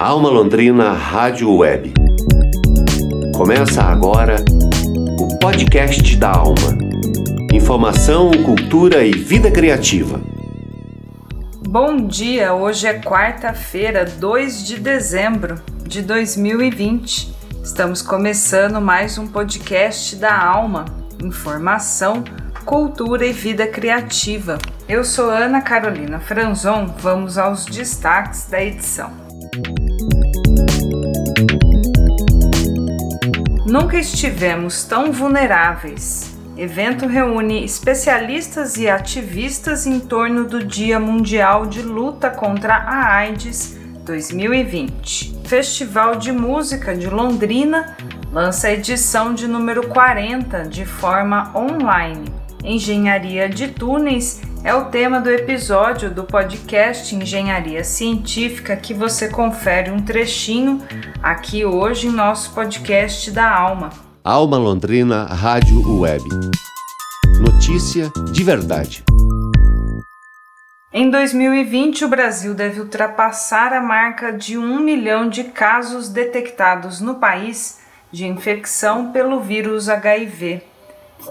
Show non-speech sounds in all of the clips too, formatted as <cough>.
Alma Londrina Rádio Web. Começa agora o podcast da Alma. Informação, cultura e vida criativa. Bom dia, hoje é quarta-feira, 2 de dezembro de 2020. Estamos começando mais um podcast da Alma. Informação, cultura e vida criativa. Eu sou Ana Carolina Franzon, vamos aos destaques da edição. Nunca estivemos tão vulneráveis. Evento reúne especialistas e ativistas em torno do Dia Mundial de Luta contra a AIDS 2020. Festival de Música de Londrina lança a edição de número 40 de forma online. Engenharia de túneis é o tema do episódio do podcast Engenharia Científica que você confere um trechinho aqui hoje em nosso podcast da Alma. Alma Londrina Rádio Web. Notícia de verdade. Em 2020, o Brasil deve ultrapassar a marca de um milhão de casos detectados no país de infecção pelo vírus HIV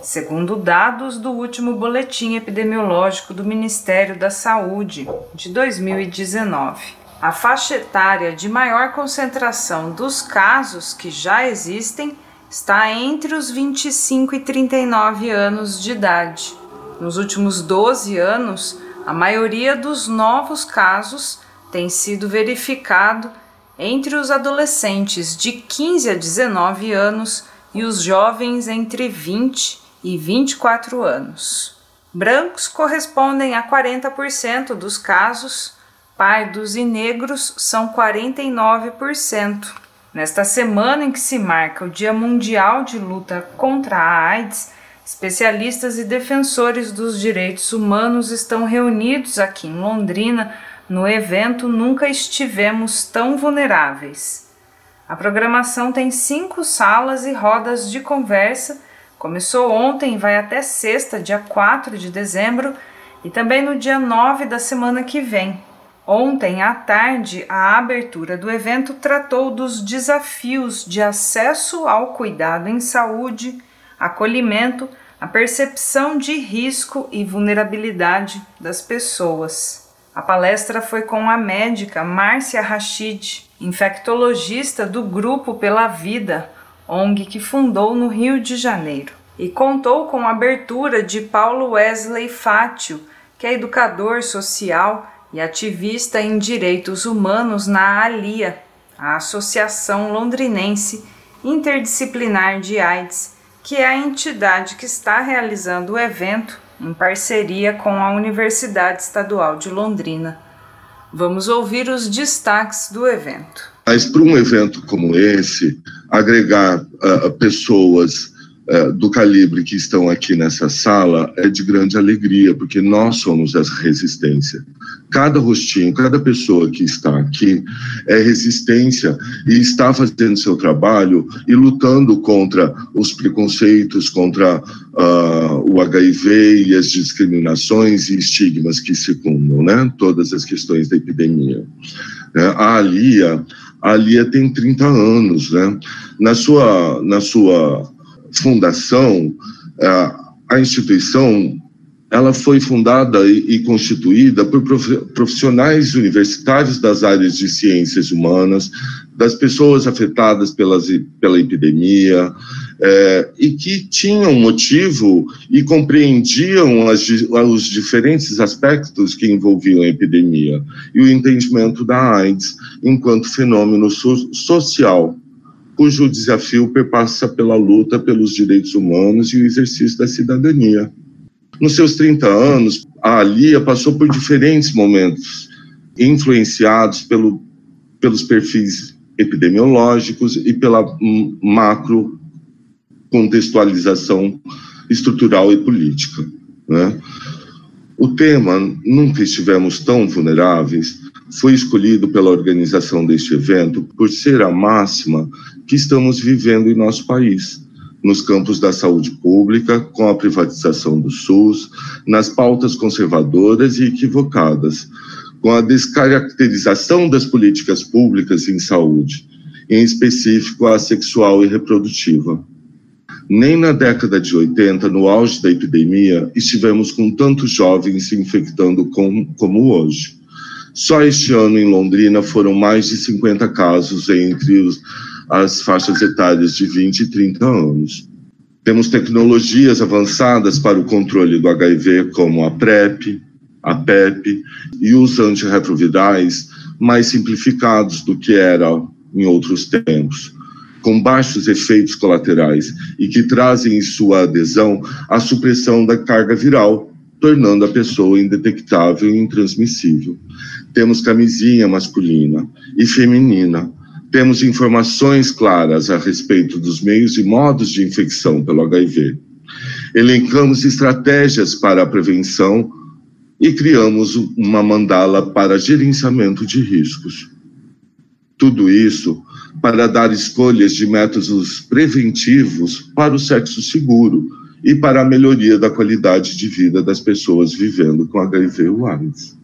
segundo dados do último boletim epidemiológico do Ministério da Saúde de 2019. A faixa etária de maior concentração dos casos que já existem está entre os 25 e 39 anos de idade. Nos últimos 12 anos, a maioria dos novos casos tem sido verificado entre os adolescentes de 15 a 19 anos e os jovens entre 20 e 24 anos. Brancos correspondem a 40% dos casos, pardos e negros são 49%. Nesta semana em que se marca o Dia Mundial de Luta contra a AIDS, especialistas e defensores dos direitos humanos estão reunidos aqui em Londrina no evento Nunca Estivemos Tão Vulneráveis a programação tem cinco salas e rodas de conversa. Começou ontem e vai até sexta, dia 4 de dezembro, e também no dia 9 da semana que vem. Ontem à tarde, a abertura do evento tratou dos desafios de acesso ao cuidado em saúde, acolhimento, a percepção de risco e vulnerabilidade das pessoas. A palestra foi com a médica Márcia Rachid, infectologista do Grupo Pela Vida, ONG que fundou no Rio de Janeiro, e contou com a abertura de Paulo Wesley Fátio, que é educador social e ativista em direitos humanos na ALIA, a Associação Londrinense Interdisciplinar de AIDS, que é a entidade que está realizando o evento em parceria com a Universidade Estadual de Londrina. Vamos ouvir os destaques do evento. Mas para um evento como esse, agregar uh, pessoas uh, do calibre que estão aqui nessa sala é de grande alegria, porque nós somos essa resistência. Cada rostinho, cada pessoa que está aqui é resistência e está fazendo seu trabalho e lutando contra os preconceitos, contra uh, o HIV e as discriminações e estigmas que circundam, né? Todas as questões da epidemia. Né? A Alia, a Alia tem 30 anos, né? Na sua, na sua fundação, a instituição ela foi fundada e, constituída por profissionais universitários das áreas de ciências humanas, das pessoas afetadas pelas, pela epidemia, é, e que tinham motivo e compreendiam as, os diferentes aspectos que envolviam a epidemia e o entendimento da AIDS enquanto fenômeno so, social, cujo desafio perpassa pela luta pelos direitos humanos e o exercício da cidadania. Nos seus 30 anos, a Alia passou por diferentes momentos, influenciados pelo, pelos perfis epidemiológicos e pela macro contextualização estrutural e política. Né? O tema Nunca Estivemos Tão Vulneráveis foi escolhido pela organização deste evento por ser a máxima que estamos vivendo em nosso país nos campos da saúde pública, com a privatização do SUS, nas pautas conservadoras e equivocadas, com a descaracterização das políticas públicas em saúde, em específico a sexual e reprodutiva. Nem na década de 80, no auge da epidemia, estivemos com tantos jovens se infectando com, como hoje. Só este ano em Londrina foram mais de 50 casos entre os, as faixas etárias de 20 e 30 anos. Temos tecnologias avançadas para o controle do HIV, como a PrEP, a PEP e os antirretrovirais mais simplificados do que era em outros tempos com baixos efeitos colaterais e que trazem em sua adesão a supressão da carga viral, tornando a pessoa indetectável e intransmissível. Temos camisinha masculina e feminina. Temos informações claras a respeito dos meios e modos de infecção pelo HIV. Elencamos estratégias para a prevenção e criamos uma mandala para gerenciamento de riscos. Tudo isso para dar escolhas de métodos preventivos para o sexo seguro e para a melhoria da qualidade de vida das pessoas vivendo com HIV ou AIDS.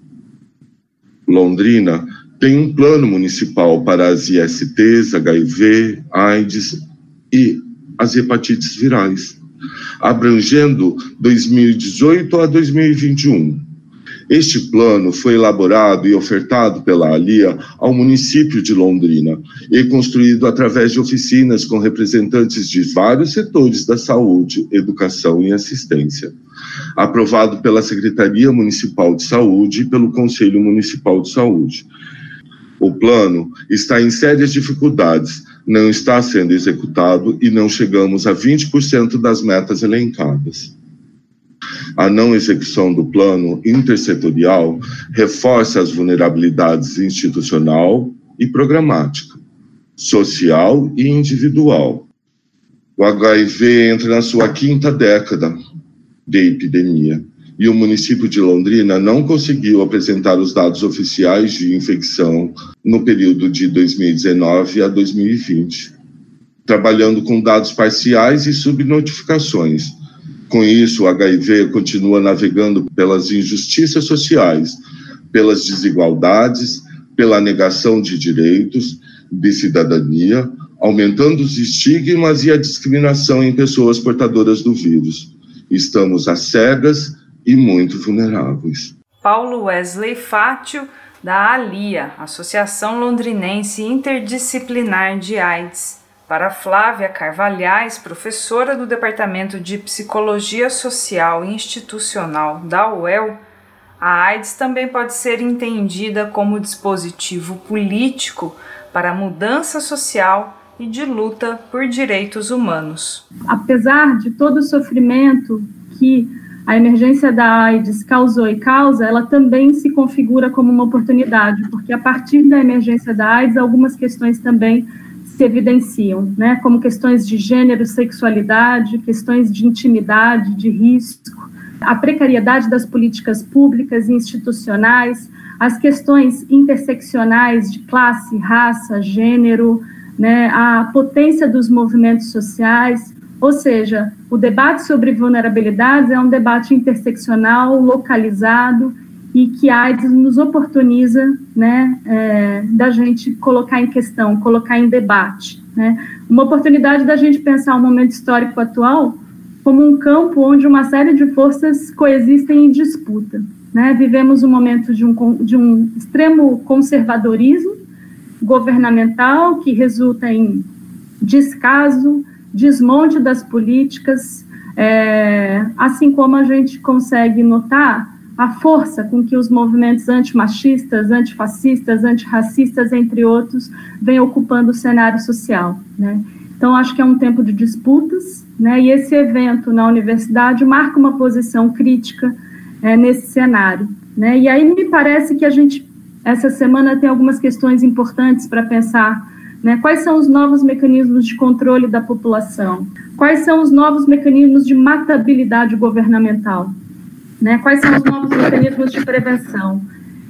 Londrina tem um plano municipal para as ISTs, HIV, AIDS e as hepatites virais, abrangendo 2018 a 2021 este plano foi elaborado e ofertado pela Alia ao município de Londrina e construído através de oficinas com representantes de vários setores da saúde, educação e assistência. Aprovado pela Secretaria Municipal de Saúde e pelo Conselho Municipal de Saúde. O plano está em sérias dificuldades, não está sendo executado e não chegamos a 20% das metas elencadas. A não execução do plano intersetorial reforça as vulnerabilidades institucional e programática, social e individual. O HIV entra na sua quinta década de epidemia e o município de Londrina não conseguiu apresentar os dados oficiais de infecção no período de 2019 a 2020, trabalhando com dados parciais e subnotificações com isso, o HIV continua navegando pelas injustiças sociais, pelas desigualdades, pela negação de direitos, de cidadania, aumentando os estigmas e a discriminação em pessoas portadoras do vírus. Estamos às cegas e muito vulneráveis. Paulo Wesley Fátio, da ALIA, Associação Londrinense Interdisciplinar de AIDS. Para Flávia Carvalhais, professora do Departamento de Psicologia Social e Institucional da UEL, a AIDS também pode ser entendida como dispositivo político para mudança social e de luta por direitos humanos. Apesar de todo o sofrimento que a emergência da AIDS causou e causa, ela também se configura como uma oportunidade, porque a partir da emergência da AIDS, algumas questões também se evidenciam, né, como questões de gênero, sexualidade, questões de intimidade, de risco, a precariedade das políticas públicas e institucionais, as questões interseccionais de classe, raça, gênero, né, a potência dos movimentos sociais, ou seja, o debate sobre vulnerabilidades é um debate interseccional, localizado e que a AIDS nos oportuniza, né, é, da gente colocar em questão, colocar em debate, né, uma oportunidade da gente pensar o momento histórico atual como um campo onde uma série de forças coexistem em disputa, né, vivemos um momento de um, de um extremo conservadorismo governamental que resulta em descaso, desmonte das políticas, é, assim como a gente consegue notar a força com que os movimentos antimachistas, antifascistas, antirracistas, entre outros, vêm ocupando o cenário social. Né? Então, acho que é um tempo de disputas, né? e esse evento na universidade marca uma posição crítica é, nesse cenário. Né? E aí me parece que a gente, essa semana, tem algumas questões importantes para pensar. Né? Quais são os novos mecanismos de controle da população? Quais são os novos mecanismos de matabilidade governamental? Né? Quais são os novos mecanismos de prevenção?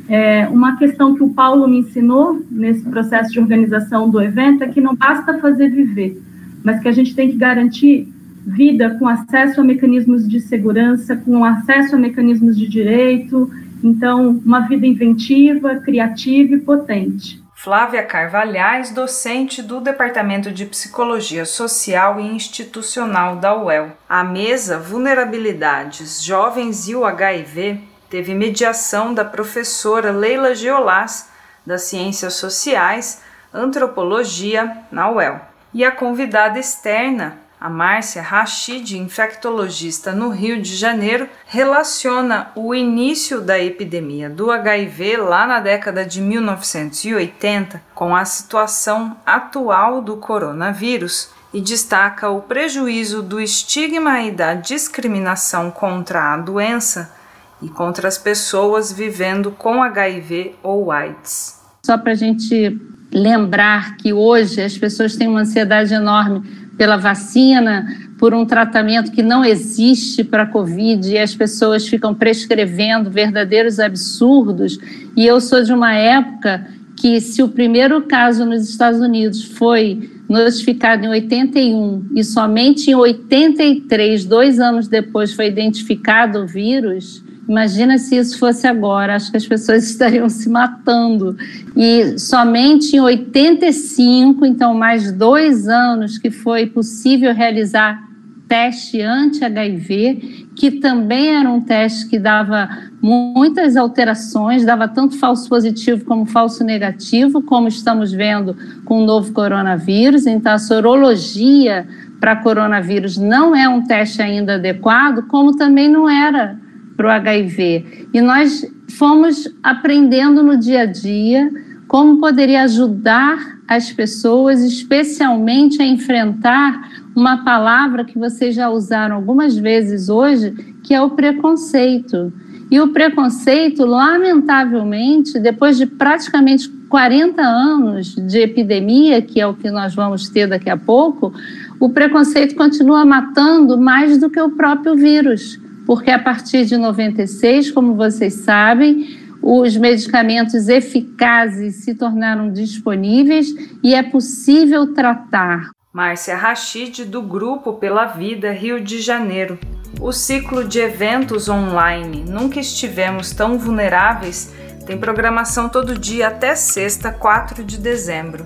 É, uma questão que o Paulo me ensinou nesse processo de organização do evento é que não basta fazer viver, mas que a gente tem que garantir vida com acesso a mecanismos de segurança, com acesso a mecanismos de direito Então, uma vida inventiva, criativa e potente. Flávia Carvalhais, docente do Departamento de Psicologia Social e Institucional da UEL. A mesa Vulnerabilidades, Jovens e o HIV teve mediação da professora Leila Geolás, das Ciências Sociais, Antropologia, na UEL. E a convidada externa, a Márcia Rachid, infectologista no Rio de Janeiro, relaciona o início da epidemia do HIV lá na década de 1980 com a situação atual do coronavírus e destaca o prejuízo do estigma e da discriminação contra a doença e contra as pessoas vivendo com HIV ou AIDS. Só para a gente lembrar que hoje as pessoas têm uma ansiedade enorme pela vacina, por um tratamento que não existe para a Covid e as pessoas ficam prescrevendo verdadeiros absurdos. E eu sou de uma época que, se o primeiro caso nos Estados Unidos foi notificado em 81 e somente em 83, dois anos depois, foi identificado o vírus, Imagina se isso fosse agora, acho que as pessoas <laughs> estariam se matando. E somente em 85, então mais dois anos, que foi possível realizar teste anti-HIV, que também era um teste que dava muitas alterações, dava tanto falso positivo como falso negativo, como estamos vendo com o novo coronavírus. Então, a sorologia para coronavírus não é um teste ainda adequado, como também não era para o HIV. E nós fomos aprendendo no dia a dia como poderia ajudar as pessoas, especialmente a enfrentar uma palavra que vocês já usaram algumas vezes hoje, que é o preconceito. E o preconceito, lamentavelmente, depois de praticamente 40 anos de epidemia, que é o que nós vamos ter daqui a pouco, o preconceito continua matando mais do que o próprio vírus porque a partir de 96, como vocês sabem, os medicamentos eficazes se tornaram disponíveis e é possível tratar. Márcia Rachid, do Grupo Pela Vida Rio de Janeiro. O ciclo de eventos online Nunca Estivemos Tão Vulneráveis tem programação todo dia até sexta, 4 de dezembro.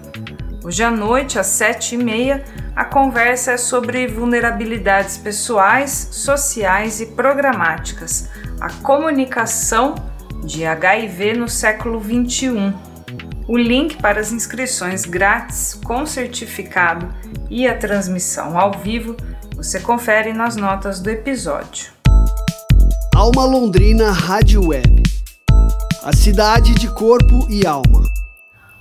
Hoje à noite, às sete e meia, a conversa é sobre vulnerabilidades pessoais, sociais e programáticas, a comunicação de HIV no século XXI. O link para as inscrições grátis com certificado e a transmissão ao vivo você confere nas notas do episódio. Alma Londrina Rádio Web. A cidade de corpo e alma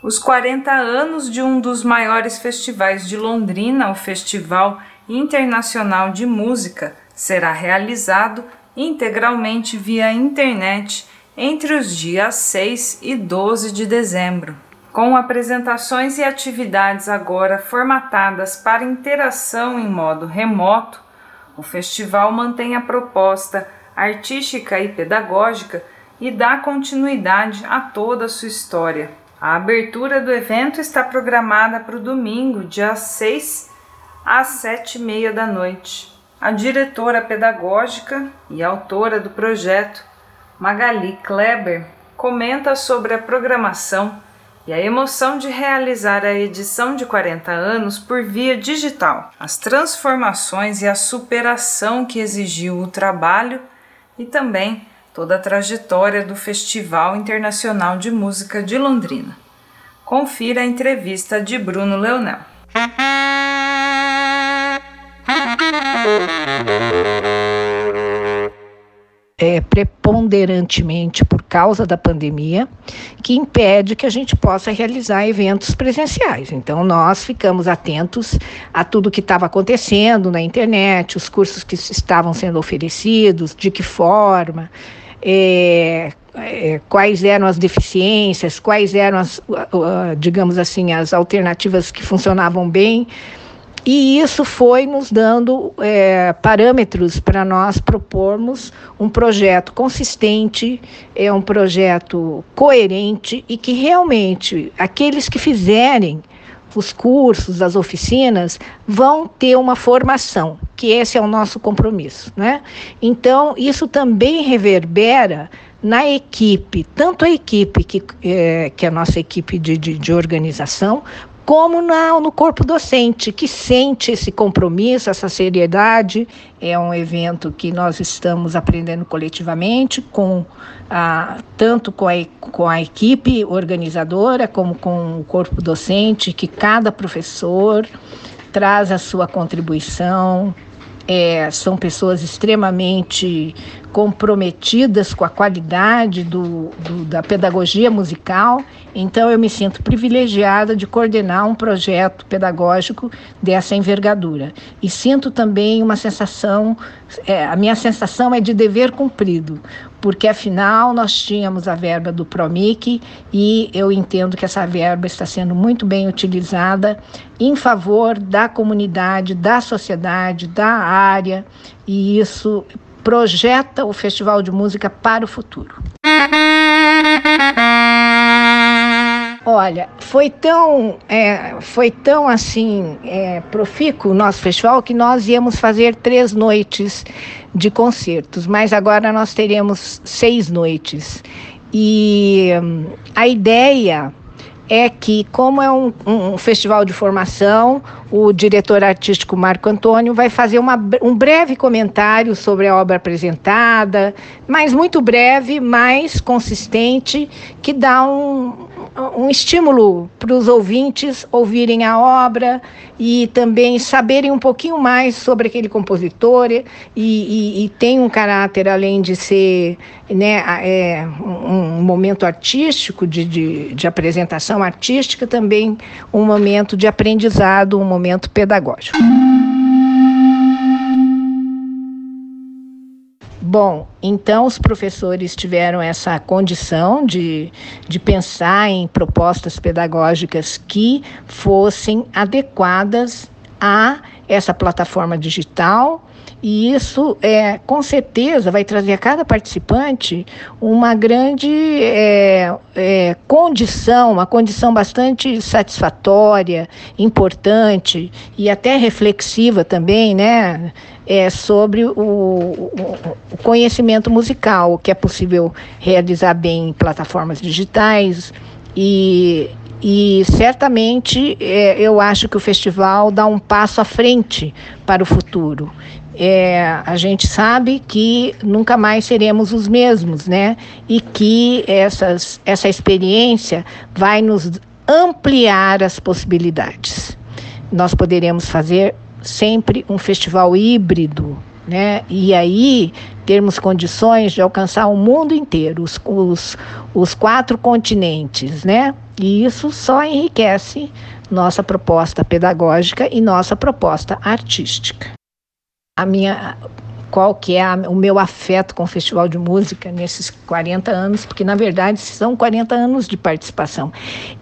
os 40 anos de um dos maiores festivais de Londrina, o Festival Internacional de Música, será realizado integralmente via internet entre os dias 6 e 12 de dezembro. Com apresentações e atividades agora formatadas para interação em modo remoto, o festival mantém a proposta artística e pedagógica e dá continuidade a toda a sua história. A abertura do evento está programada para o domingo, dia 6 às 7 e meia da noite. A diretora pedagógica e autora do projeto, Magali Kleber, comenta sobre a programação e a emoção de realizar a edição de 40 anos por via digital, as transformações e a superação que exigiu o trabalho e também toda a trajetória do Festival Internacional de Música de Londrina. Confira a entrevista de Bruno Leonel. É, preponderantemente por causa da pandemia, que impede que a gente possa realizar eventos presenciais. Então, nós ficamos atentos a tudo que estava acontecendo na internet, os cursos que estavam sendo oferecidos, de que forma é, é, quais eram as deficiências, quais eram as, digamos assim, as alternativas que funcionavam bem. E isso foi nos dando é, parâmetros para nós propormos um projeto consistente, é um projeto coerente e que realmente aqueles que fizerem os cursos, as oficinas, vão ter uma formação, que esse é o nosso compromisso. Né? Então, isso também reverbera na equipe, tanto a equipe que é, que é a nossa equipe de, de, de organização, como na, no corpo docente, que sente esse compromisso, essa seriedade. É um evento que nós estamos aprendendo coletivamente, com a, tanto com a, com a equipe organizadora, como com o corpo docente, que cada professor traz a sua contribuição, é, são pessoas extremamente comprometidas com a qualidade do, do, da pedagogia musical, então eu me sinto privilegiada de coordenar um projeto pedagógico dessa envergadura. E sinto também uma sensação, é, a minha sensação é de dever cumprido, porque afinal nós tínhamos a verba do PROMIC e eu entendo que essa verba está sendo muito bem utilizada em favor da comunidade, da sociedade, da área, e isso projeta o Festival de Música para o futuro. Olha, foi tão, é, foi tão assim é, profícuo o nosso festival que nós íamos fazer três noites de concertos, mas agora nós teremos seis noites. E hum, a ideia é que, como é um, um, festival de formação, o diretor artístico Marco Antônio vai fazer uma, um breve comentário sobre a obra apresentada, mas muito breve, mais consistente, que dá um, um estímulo para os ouvintes ouvirem a obra e também saberem um pouquinho mais sobre aquele compositor e, e, e tem um caráter, além de ser né, é, um, momento artístico, de, de, de apresentação artística, também um momento de aprendizado, um momento pedagógico. Bom, então os professores tiveram essa condição de, de pensar em propostas pedagógicas que fossem adequadas a essa plataforma digital e isso, é, com certeza, vai trazer a cada participante uma grande é, é, condição, uma condição bastante satisfatória, importante e até reflexiva também, né? É, sobre o, o, conhecimento musical, o que é possível realizar bem em plataformas digitais e e certamente é, eu acho que o festival dá um passo à frente para o futuro. É, a gente sabe que nunca mais seremos os mesmos, né? E que essas, essa experiência vai nos ampliar as possibilidades. Nós poderemos fazer sempre um festival híbrido, né? E aí termos condições de alcançar o mundo inteiro, os, os, os quatro continentes, né? E isso só enriquece nossa proposta pedagógica e nossa proposta artística a minha qual que é a, o meu afeto com o Festival de Música nesses 40 anos, porque na verdade são 40 anos de participação.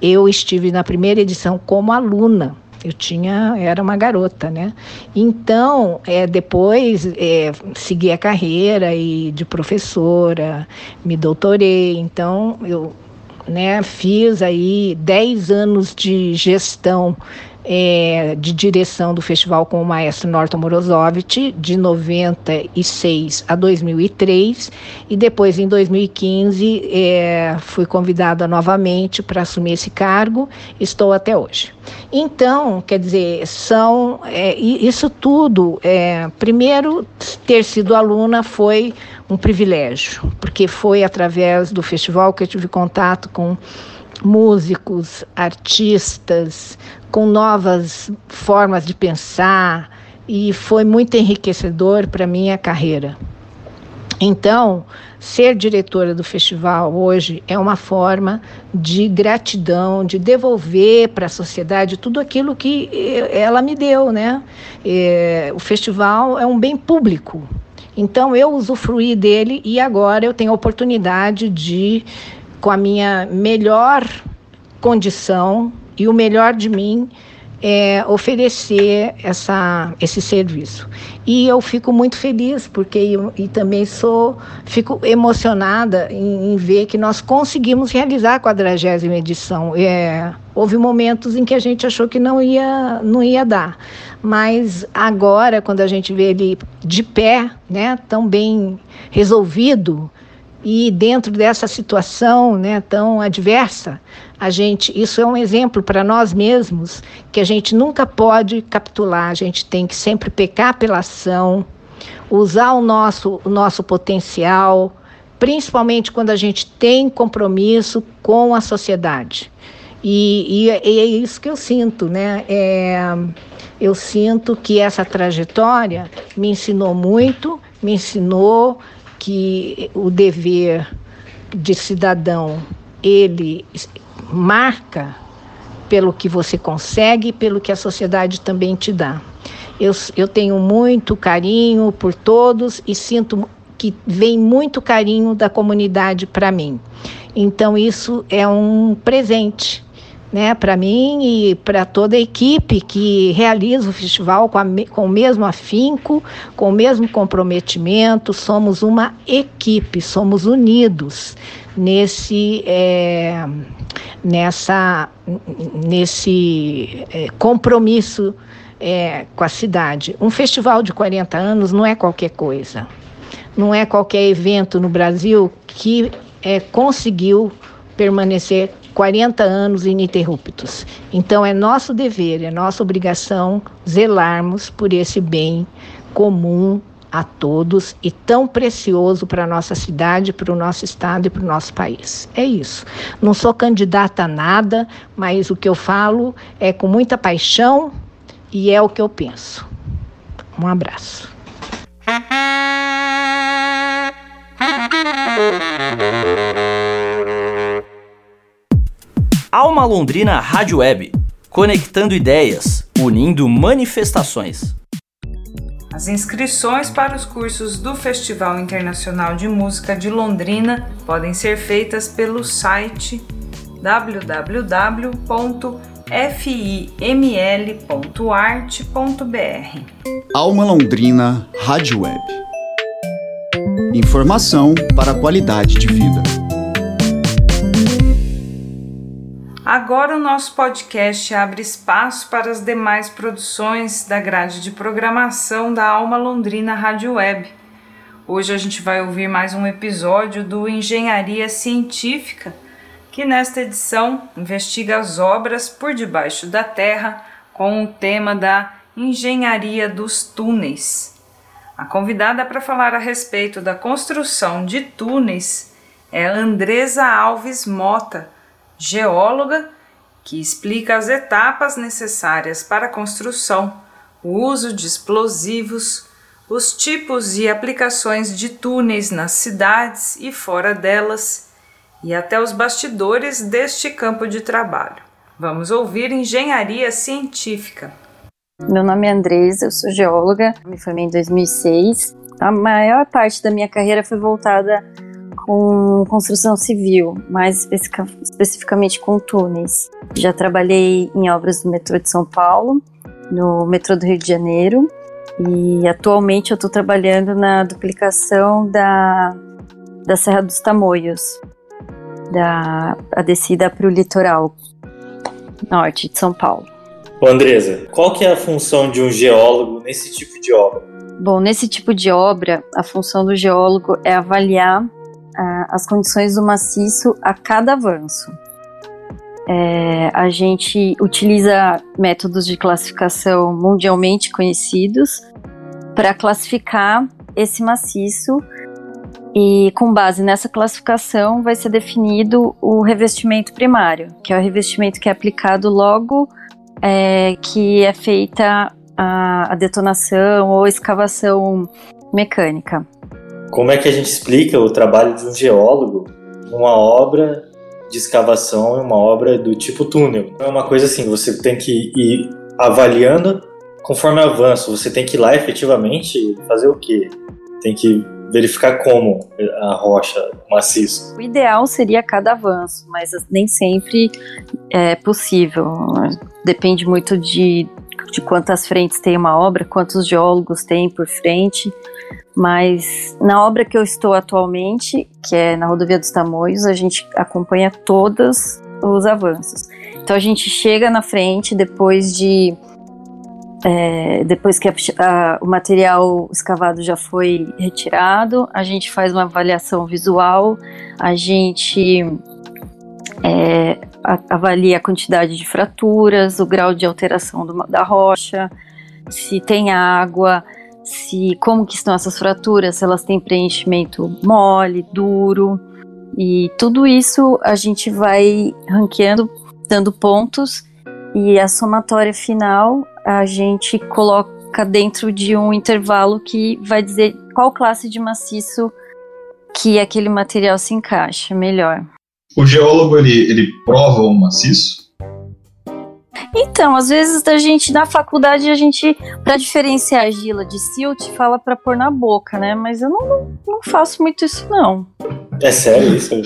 Eu estive na primeira edição como aluna. Eu tinha, era uma garota, né? Então, é, depois é, segui a carreira e de professora, me doutorei. Então, eu né, fiz aí 10 anos de gestão é, de direção do festival com o maestro Norton Morozovich, de 96 a 2003, e depois, em 2015, é, fui convidada novamente para assumir esse cargo, estou até hoje. Então, quer dizer, são é, isso tudo. É, primeiro, ter sido aluna foi um privilégio, porque foi através do festival que eu tive contato com músicos, artistas, com novas formas de pensar e foi muito enriquecedor para minha carreira. Então, ser diretora do festival hoje é uma forma de gratidão, de devolver para a sociedade tudo aquilo que eh, ela me deu, né? É, o festival é um bem público. Então, eu usufruí dele e agora eu tenho a oportunidade de com a minha melhor condição e o melhor de mim é, oferecer essa, esse serviço. E eu fico muito feliz, porque eu, e também sou, fico emocionada em, em, ver que nós conseguimos realizar a quadragésima edição. É, houve momentos em que a gente achou que não ia, não ia dar, mas agora, quando a gente vê ele de pé, né, tão bem resolvido, e dentro dessa situação né, tão adversa, a gente, isso é um exemplo para nós mesmos que a gente nunca pode capitular, a gente tem que sempre pecar pela ação, usar o nosso, o nosso potencial, principalmente quando a gente tem compromisso com a sociedade. E, e, e é isso que eu sinto, né? É, eu sinto que essa trajetória me ensinou muito, me ensinou que o dever de cidadão ele marca pelo que você consegue, pelo que a sociedade também te dá. Eu, eu tenho muito carinho por todos e sinto que vem muito carinho da comunidade para mim. Então, isso é um presente né, para mim e para toda a equipe que realiza o festival com, a, com o mesmo afinco, com o mesmo comprometimento. Somos uma equipe, somos unidos nesse, é, nessa, nesse é, compromisso é, com a cidade. Um festival de 40 anos não é qualquer coisa. Não é qualquer evento no Brasil que é, conseguiu permanecer 40 anos ininterruptos. Então é nosso dever, é nossa obrigação zelarmos por esse bem comum a todos e tão precioso para a nossa cidade, para o nosso estado e para o nosso país. É isso. Não sou candidata a nada, mas o que eu falo é com muita paixão e é o que eu penso. Um abraço. <laughs> Alma Londrina Rádio Web, conectando ideias, unindo manifestações. As inscrições para os cursos do Festival Internacional de Música de Londrina podem ser feitas pelo site www.fiml.art.br. Alma Londrina Rádio Web. Informação para a qualidade de vida. Agora o nosso podcast abre espaço para as demais produções da grade de programação da Alma Londrina Rádio Web. Hoje a gente vai ouvir mais um episódio do Engenharia Científica, que nesta edição investiga as obras por debaixo da terra com o tema da engenharia dos túneis. A convidada para falar a respeito da construção de túneis é Andresa Alves Mota geóloga, que explica as etapas necessárias para a construção, o uso de explosivos, os tipos e aplicações de túneis nas cidades e fora delas, e até os bastidores deste campo de trabalho. Vamos ouvir engenharia científica. Meu nome é Andresa, eu sou geóloga, me formei em 2006. A maior parte da minha carreira foi voltada com construção civil, mais especificamente com túneis. Já trabalhei em obras do metrô de São Paulo, no metrô do Rio de Janeiro e atualmente eu estou trabalhando na duplicação da, da Serra dos Tamoios, da a descida para o litoral norte de São Paulo. Ô Andresa, qual que é a função de um geólogo nesse tipo de obra? Bom, nesse tipo de obra, a função do geólogo é avaliar as condições do maciço a cada avanço. É, a gente utiliza métodos de classificação mundialmente conhecidos para classificar esse maciço e com base nessa classificação vai ser definido o revestimento primário, que é o revestimento que é aplicado logo é, que é feita a, a detonação ou escavação mecânica. Como é que a gente explica o trabalho de um geólogo numa obra de escavação, uma obra do tipo túnel? É uma coisa assim, você tem que ir avaliando conforme avança. Você tem que ir lá efetivamente fazer o quê? Tem que verificar como a rocha maciça. O ideal seria cada avanço, mas nem sempre é possível. Depende muito de, de quantas frentes tem uma obra, quantos geólogos tem por frente. Mas na obra que eu estou atualmente, que é na Rodovia dos Tamoios, a gente acompanha todos os avanços. Então a gente chega na frente depois de é, depois que a, a, o material escavado já foi retirado, a gente faz uma avaliação visual, a gente é, a, avalia a quantidade de fraturas, o grau de alteração do, da rocha, se tem água, se como que estão essas fraturas, se elas têm preenchimento mole, duro, e tudo isso a gente vai ranqueando, dando pontos, e a somatória final a gente coloca dentro de um intervalo que vai dizer qual classe de maciço que aquele material se encaixa melhor. O geólogo ele, ele prova o maciço? Então, às vezes a gente na faculdade a gente para diferenciar argila de silt fala para pôr na boca, né? Mas eu não, não, não, faço muito isso não. É sério isso? É.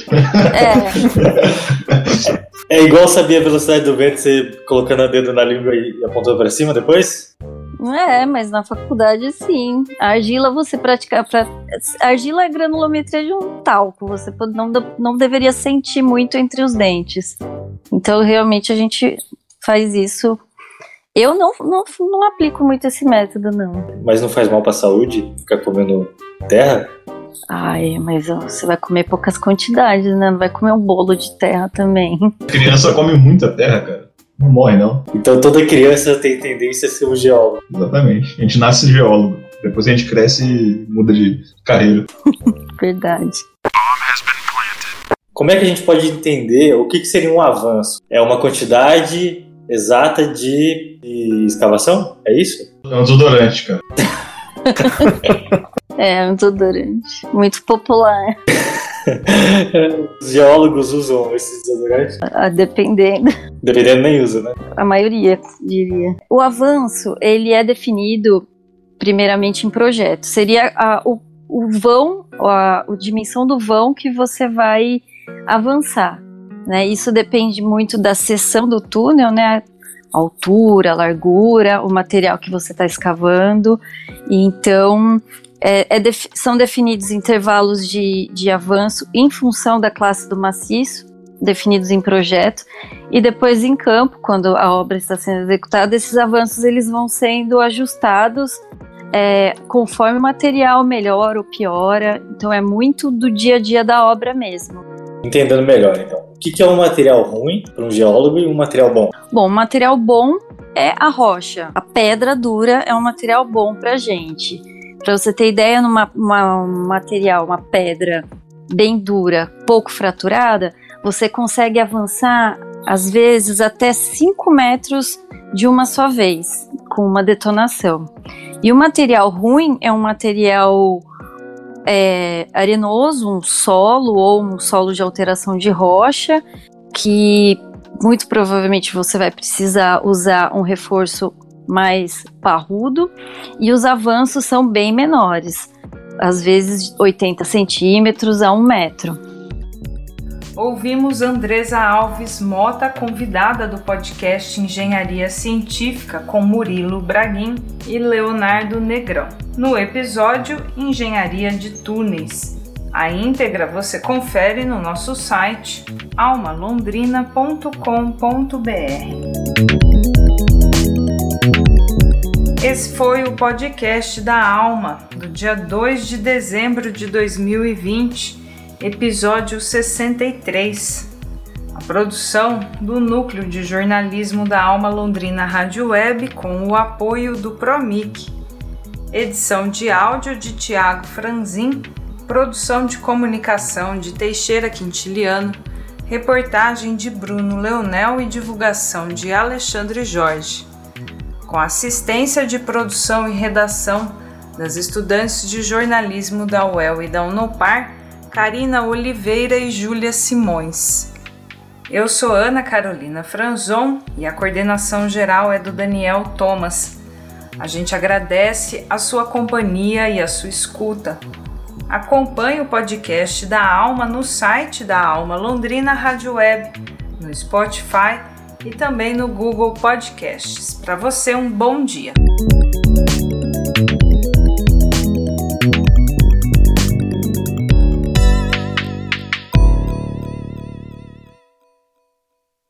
<laughs> é igual saber a velocidade do vento, você colocando o dedo na língua e apontando para cima depois? É, mas na faculdade sim. A argila você praticar pra... argila é granulometria de um talco. Você não, não deveria sentir muito entre os dentes. Então realmente a gente faz isso. Eu não, não, não aplico muito esse método, não. Mas não faz mal pra saúde ficar comendo terra? Ai, mas você vai comer poucas quantidades, né? Não vai comer um bolo de terra também. A <laughs> criança come muita terra, cara. Não morre, não. Então toda criança tem tendência a ser um geólogo. Exatamente. A gente nasce geólogo. Depois a gente cresce e muda de carreira. Verdade. Como é que a gente pode entender o que, que seria um avanço? É uma quantidade exata de, de escavação? É isso? É um desodorante, cara. <laughs> é, um desodorante. Muito popular. Os geólogos usam esses desodorantes? Ah, dependendo. Dependendo nem usa, né? A maioria, diria. O avanço, ele é definido primeiramente em projeto. Seria a, o, o vão, a, a dimensão do vão que você vai avançar. Né? Isso depende muito da seção do túnel, né? A altura, a largura, o material que você está escavando. Então, é, é def são definidos intervalos de, de avanço em função da classe do maciço, definidos em projeto, e depois em campo, quando a obra está sendo executada, esses avanços eles vão sendo ajustados é, conforme o material melhora ou piora. Então, é muito do dia a dia da obra mesmo. Entendendo melhor, então. O que é um material ruim para um geólogo e um material bom? Bom, material bom é a rocha. A pedra dura é um material bom para gente. Para você ter ideia, numa uma, um material, uma pedra bem dura, pouco fraturada, você consegue avançar às vezes até 5 metros de uma só vez, com uma detonação. E o material ruim é um material é, arenoso, um solo ou um solo de alteração de rocha, que muito provavelmente você vai precisar usar um reforço mais parrudo e os avanços são bem menores, às vezes 80 centímetros a um metro. Ouvimos Andresa Alves Mota, convidada do podcast Engenharia Científica com Murilo Braguin e Leonardo Negrão, no episódio Engenharia de Túneis. A íntegra você confere no nosso site almalondrina.com.br. Esse foi o podcast da Alma, do dia 2 de dezembro de 2020 episódio 63. A produção do Núcleo de Jornalismo da Alma Londrina Rádio Web com o apoio do Promic. Edição de áudio de Tiago Franzin, produção de comunicação de Teixeira Quintiliano, reportagem de Bruno Leonel e divulgação de Alexandre Jorge. Com assistência de produção e redação das estudantes de jornalismo da UEL e da Unopar, Karina Oliveira e Júlia Simões. Eu sou Ana Carolina Franzon e a coordenação geral é do Daniel Thomas. A gente agradece a sua companhia e a sua escuta. Acompanhe o podcast da Alma no site da Alma Londrina Rádio Web, no Spotify e também no Google Podcasts. Para você, um bom dia.